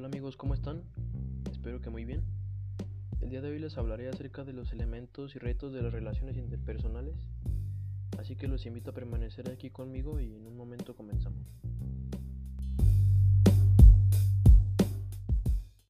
Hola amigos, ¿cómo están? Espero que muy bien. El día de hoy les hablaré acerca de los elementos y retos de las relaciones interpersonales, así que los invito a permanecer aquí conmigo y en un momento.